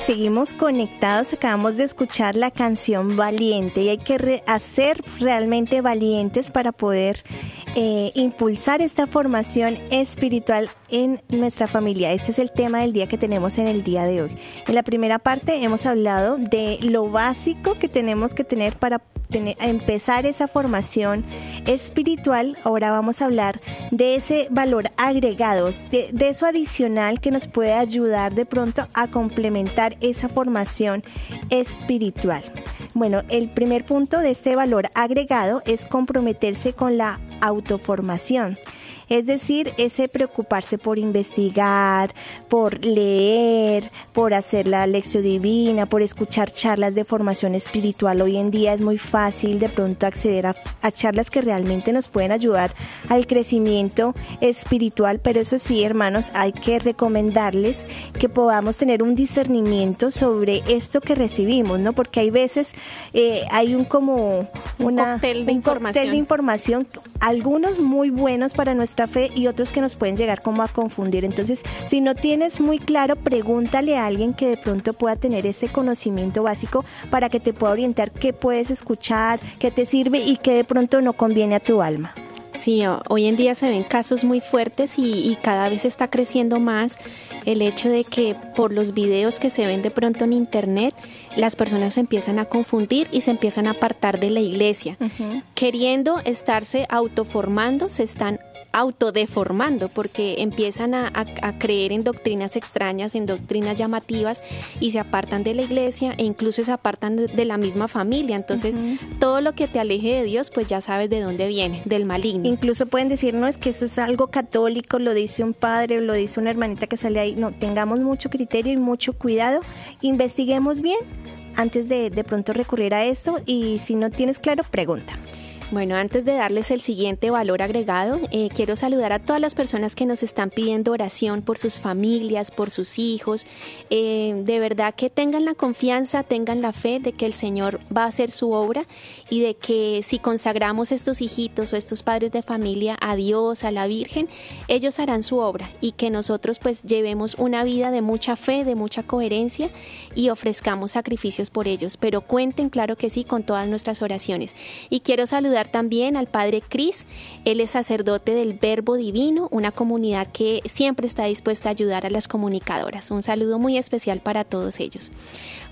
Seguimos conectados, acabamos de escuchar la canción Valiente y hay que hacer realmente valientes para poder eh, impulsar esta formación espiritual en nuestra familia. Este es el tema del día que tenemos en el día de hoy. En la primera parte hemos hablado de lo básico que tenemos que tener para empezar esa formación espiritual, ahora vamos a hablar de ese valor agregado, de, de eso adicional que nos puede ayudar de pronto a complementar esa formación espiritual. Bueno, el primer punto de este valor agregado es comprometerse con la autoformación. Es decir, ese preocuparse por investigar, por leer, por hacer la lección divina, por escuchar charlas de formación espiritual. Hoy en día es muy fácil de pronto acceder a, charlas que realmente nos pueden ayudar al crecimiento espiritual, pero eso sí, hermanos, hay que recomendarles que podamos tener un discernimiento sobre esto que recibimos, ¿no? Porque hay veces eh, hay un como una, de, un cóctel de información, algunos muy buenos para nuestra fe y otros que nos pueden llegar como a confundir. Entonces, si no tienes muy claro, pregúntale a alguien que de pronto pueda tener ese conocimiento básico para que te pueda orientar qué puedes escuchar, qué te sirve y qué de pronto no conviene a tu alma. Sí, hoy en día se ven casos muy fuertes y, cada vez está creciendo más el hecho de que por los videos que se ven de pronto en internet, las personas se empiezan a confundir y se empiezan a apartar de la iglesia. Queriendo estarse autoformando, se están autodeformando porque empiezan a, creer en doctrinas extrañas, en doctrinas llamativas y se apartan de la iglesia e incluso se apartan de, la misma familia. Entonces, todo lo que te aleje de Dios, pues ya sabes de dónde viene, del maligno. Incluso pueden decirnos que eso es algo católico, lo dice un padre, lo dice una hermanita que sale ahí. No, tengamos mucho criterio y mucho cuidado, investiguemos bien antes de de pronto recurrir a esto y si no tienes claro, pregunta. Bueno, antes de darles el siguiente valor agregado, eh, quiero saludar a todas las personas que nos están pidiendo oración por sus familias, por sus hijos. Eh, de verdad que tengan la confianza, tengan la fe de que el Señor va a hacer su obra y de que si consagramos estos hijitos o estos padres de familia a Dios, a la Virgen, ellos harán su obra y que nosotros pues llevemos una vida de mucha fe, de mucha coherencia y ofrezcamos sacrificios por ellos. Pero cuenten, claro que sí, con todas nuestras oraciones. Y quiero saludar también al Padre Cris. Él es sacerdote del Verbo Divino, una comunidad que siempre está dispuesta a ayudar a las comunicadoras. Un saludo muy especial para todos ellos.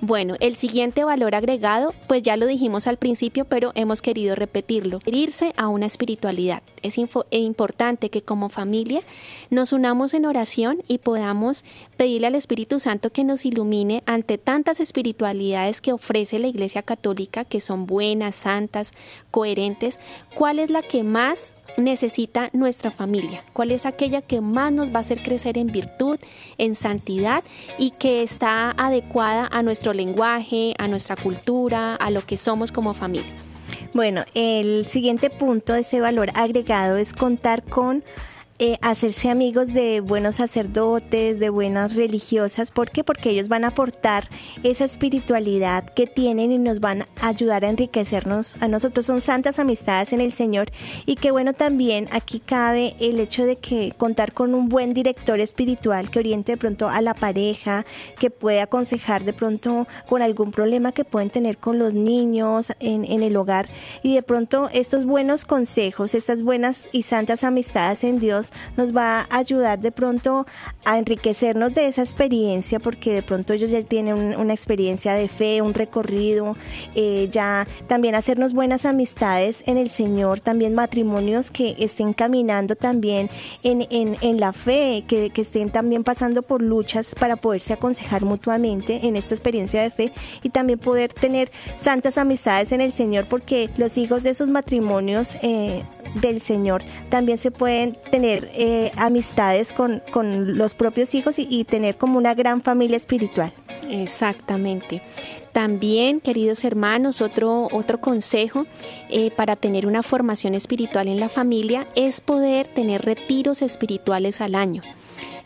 Bueno, el siguiente valor agregado, pues ya lo dijimos al principio, pero hemos querido repetirlo, irse a una espiritualidad. Es importante que como familia nos unamos en oración y podamos pedirle al Espíritu Santo que nos ilumine ante tantas espiritualidades que ofrece la Iglesia Católica, que son buenas, santas, coherentes, cuál es la que más necesita nuestra familia, cuál es aquella que más nos va a hacer crecer en virtud, en santidad y que está adecuada a nuestro lenguaje, a nuestra cultura, a lo que somos como familia. Bueno, el siguiente punto de ese valor agregado es contar con eh, hacerse amigos de buenos sacerdotes, de buenas religiosas. ¿Por qué? Porque ellos van a aportar esa espiritualidad que tienen y nos van a ayudar a enriquecernos a nosotros. Son santas amistades en el Señor. Y que bueno también aquí cabe el hecho de que contar con un buen director espiritual que oriente de pronto a la pareja, que puede aconsejar de pronto con algún problema que pueden tener con los niños en, en el hogar. Y de pronto estos buenos consejos, estas buenas y santas amistades en Dios, nos va a ayudar de pronto a enriquecernos de esa experiencia, porque de pronto ellos ya tienen una experiencia de fe, un recorrido, eh, ya también hacernos buenas amistades en el Señor, también matrimonios que estén caminando también en, en, la fe, que, que estén también pasando por luchas para poderse aconsejar mutuamente en esta experiencia de fe y también poder tener santas amistades en el Señor, porque los hijos de esos matrimonios eh, del Señor también se pueden tener eh, amistades con, los propios hijos y, tener como una gran familia espiritual. Exactamente. También, queridos hermanos, otro, otro consejo eh, para tener una formación espiritual en la familia es poder tener retiros espirituales al año.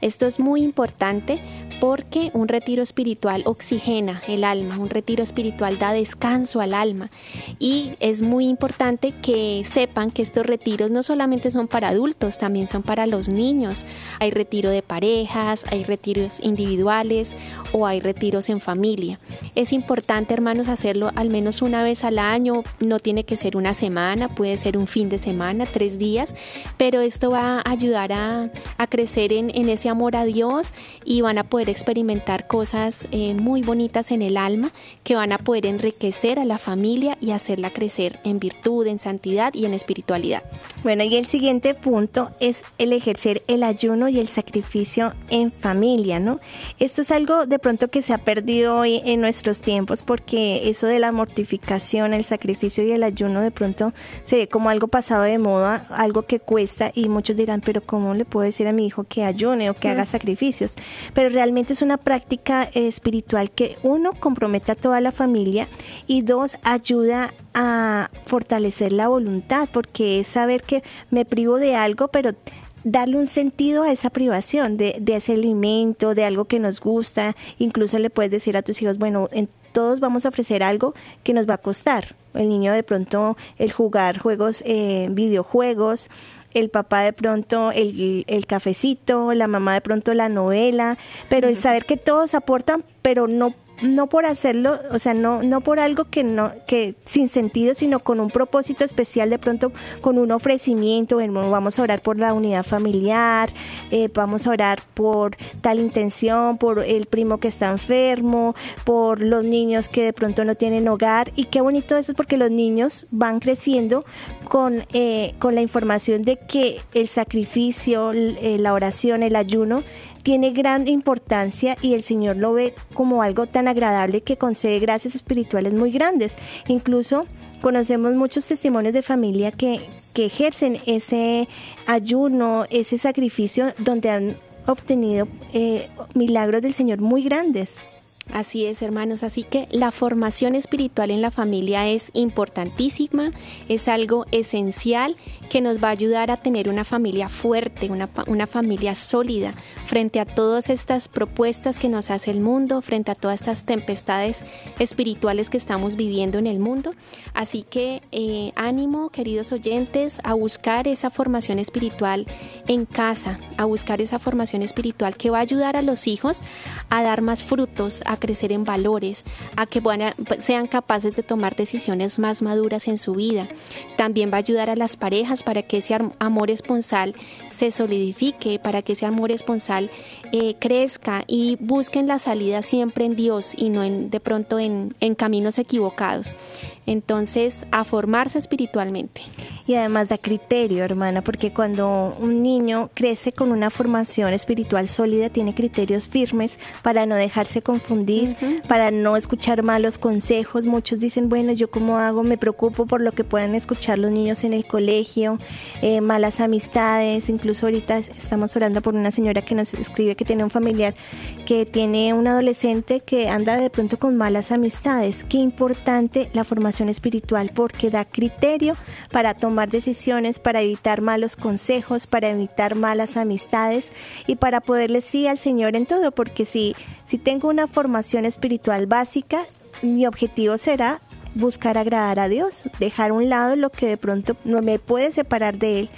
Esto es muy importante porque un retiro espiritual oxigena el alma, un retiro espiritual da descanso al alma y es muy importante que sepan que estos retiros no solamente son para adultos, también son para los niños. Hay retiro de parejas, hay retiros individuales o hay retiros en familia. Es importante, hermanos, hacerlo al menos una vez al año, no tiene que ser una semana, puede ser un fin de semana, tres días, pero esto va a ayudar a, crecer en, en ese a Dios y van a poder experimentar cosas eh, muy bonitas en el alma que van a poder enriquecer a la familia y hacerla crecer en virtud, en santidad y en espiritualidad. Bueno, y el siguiente punto es el ejercer el ayuno y el sacrificio en familia, ¿no? Esto es algo de pronto que se ha perdido hoy en nuestros tiempos porque eso de la mortificación, el sacrificio y el ayuno de pronto se ve como algo pasado de moda, algo que cuesta y muchos dirán, pero ¿cómo le puedo decir a mi hijo que ayune que haga sacrificios? Pero realmente es una práctica espiritual que uno compromete a toda la familia y dos ayuda a fortalecer la voluntad porque es saber que me privo de algo pero darle un sentido a esa privación de, ese alimento, de algo que nos gusta. Incluso le puedes decir a tus hijos, bueno, en, todos vamos a ofrecer algo que nos va a costar. El niño de pronto el jugar juegos, eh, videojuegos, el papá de pronto el, cafecito, la mamá de pronto la novela, pero el saber que todos aportan, pero no no por hacerlo, o sea, no, no por algo que no, que sin sentido, sino con un propósito especial, de pronto con un ofrecimiento, vamos a orar por la unidad familiar, eh, vamos a orar por tal intención, por el primo que está enfermo, por los niños que de pronto no tienen hogar, y qué bonito eso es porque los niños van creciendo con, eh, con la información de que el sacrificio, eh, la oración, el ayuno, tiene gran importancia y el Señor lo ve como algo tan agradable que concede gracias espirituales muy grandes. Incluso conocemos muchos testimonios de familia que, que ejercen ese ayuno, ese sacrificio donde han obtenido eh, milagros del Señor muy grandes. Así es, hermanos. Así que la formación espiritual en la familia es importantísima, es algo esencial que nos va a ayudar a tener una familia fuerte, una, una, familia sólida frente a todas estas propuestas que nos hace el mundo, frente a todas estas tempestades espirituales que estamos viviendo en el mundo. Así que eh, ánimo, queridos oyentes, a buscar esa formación espiritual en casa, a buscar esa formación espiritual que va a ayudar a los hijos a dar más frutos, a crecer en valores, a que sean capaces de tomar decisiones más maduras en su vida. También va a ayudar a las parejas para que ese amor esponsal se solidifique, para que ese amor esponsal eh, crezca y busquen la salida siempre en Dios y no en, de pronto en caminos equivocados. Entonces, a formarse espiritualmente. Y además da criterio, hermana, porque cuando un niño crece con una formación espiritual sólida, tiene criterios firmes para no dejarse confundir, para no escuchar malos consejos. Muchos dicen, bueno, yo cómo hago, me preocupo por lo que puedan escuchar los niños en el colegio, eh, malas amistades. Incluso ahorita estamos orando por una señora que nos escribe que tiene un familiar que tiene un adolescente que anda de pronto con malas amistades. Qué importante la formación espiritual porque da criterio para tomar decisiones, para evitar malos consejos, para evitar malas amistades y para poderle sí al Señor en todo, porque si, si tengo una formación espiritual básica, mi objetivo será buscar agradar a Dios, dejar a un lado lo que de pronto no me puede separar de Él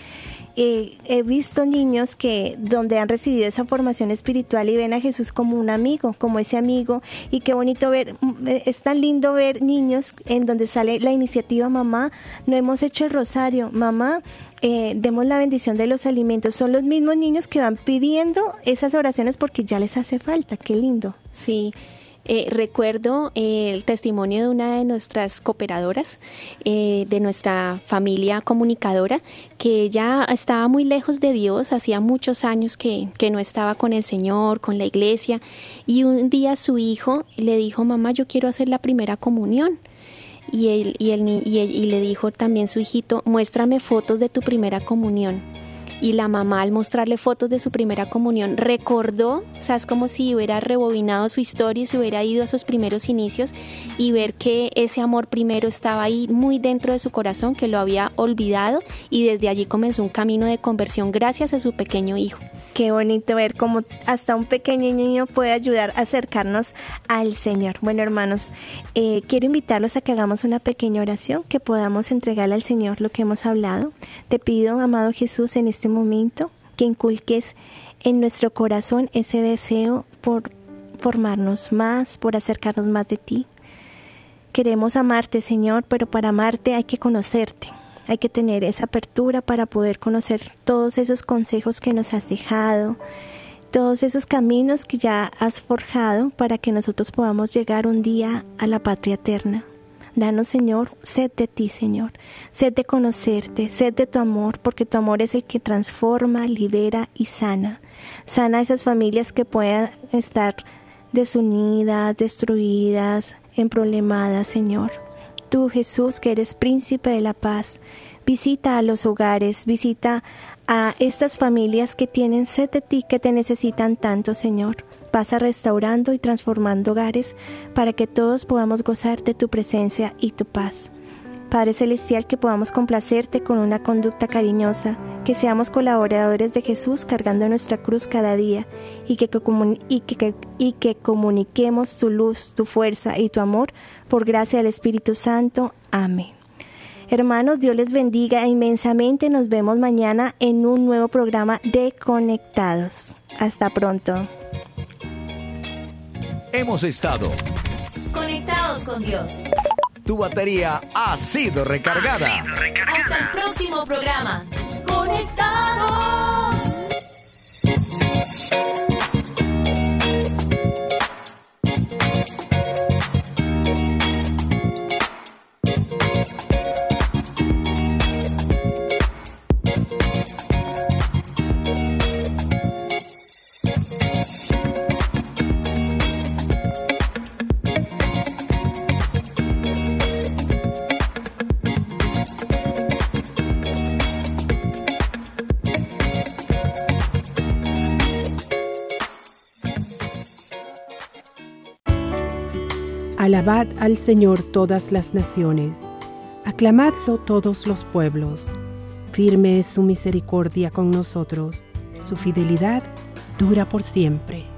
he visto niños que donde han recibido esa formación espiritual y ven a Jesús como un amigo, como ese amigo, y qué bonito ver, mm, eh, es tan lindo ver niños en donde sale la iniciativa, mamá, no hemos hecho el rosario, mamá, eh, demos la bendición de los alimentos. Son los mismos niños que van pidiendo esas oraciones porque ya les hace falta. Qué lindo. Sí, eh, recuerdo eh, el testimonio de una de nuestras cooperadoras, eh, de nuestra familia comunicadora, que ella estaba muy lejos de Dios, hacía muchos años que, que no estaba con el Señor, con la iglesia, y un día su hijo le dijo, mamá, yo quiero hacer la primera comunión. Y, él, y, él, y, y le dijo también su hijito, muéstrame fotos de tu primera comunión y la mamá al mostrarle fotos de su primera comunión recordó, o como si hubiera rebobinado su historia y se hubiera ido a sus primeros inicios y ver que ese amor primero estaba ahí muy dentro de su corazón, que lo había olvidado y desde allí comenzó un camino de conversión gracias a su pequeño hijo. Qué bonito ver cómo hasta un pequeño niño puede ayudar a acercarnos al Señor. Bueno, hermanos, eh, quiero invitarlos a que hagamos una pequeña oración, que podamos entregarle al Señor lo que hemos hablado. Te pido, amado Jesús, en este momento, que inculques en nuestro corazón ese deseo por formarnos más, por acercarnos más de ti. Queremos amarte, Señor, pero para amarte hay que conocerte. Hay que tener esa apertura para poder conocer todos esos consejos que nos has dejado, todos esos caminos que ya has forjado para que nosotros podamos llegar un día a la patria eterna. Danos, Señor, sed de ti, Señor, sed de conocerte, sed de tu amor, porque tu amor es el que transforma, libera y sana. Sana a esas familias que puedan estar desunidas, destruidas, emproblemadas, Señor. Tú, Jesús, que eres príncipe de la paz, visita a los hogares, visita a estas familias que tienen sed de ti, que te necesitan tanto, Señor. Pasa restaurando y transformando hogares para que todos podamos gozar de tu presencia y tu paz. Padre Celestial, que podamos complacerte con una conducta cariñosa, que seamos colaboradores de Jesús cargando nuestra cruz cada día y que, y que, y que comuniquemos tu luz, tu fuerza y tu amor por gracia del Espíritu Santo. Amén. Hermanos, Dios les bendiga inmensamente. Nos vemos mañana en un nuevo programa de Conectados. Hasta pronto. Hemos estado conectados con Dios. Tu batería ha sido recargada. Hasta el próximo programa. Conectados. Alabad al Señor todas las naciones, aclamadlo todos los pueblos. Firme es su misericordia con nosotros, su fidelidad dura por siempre.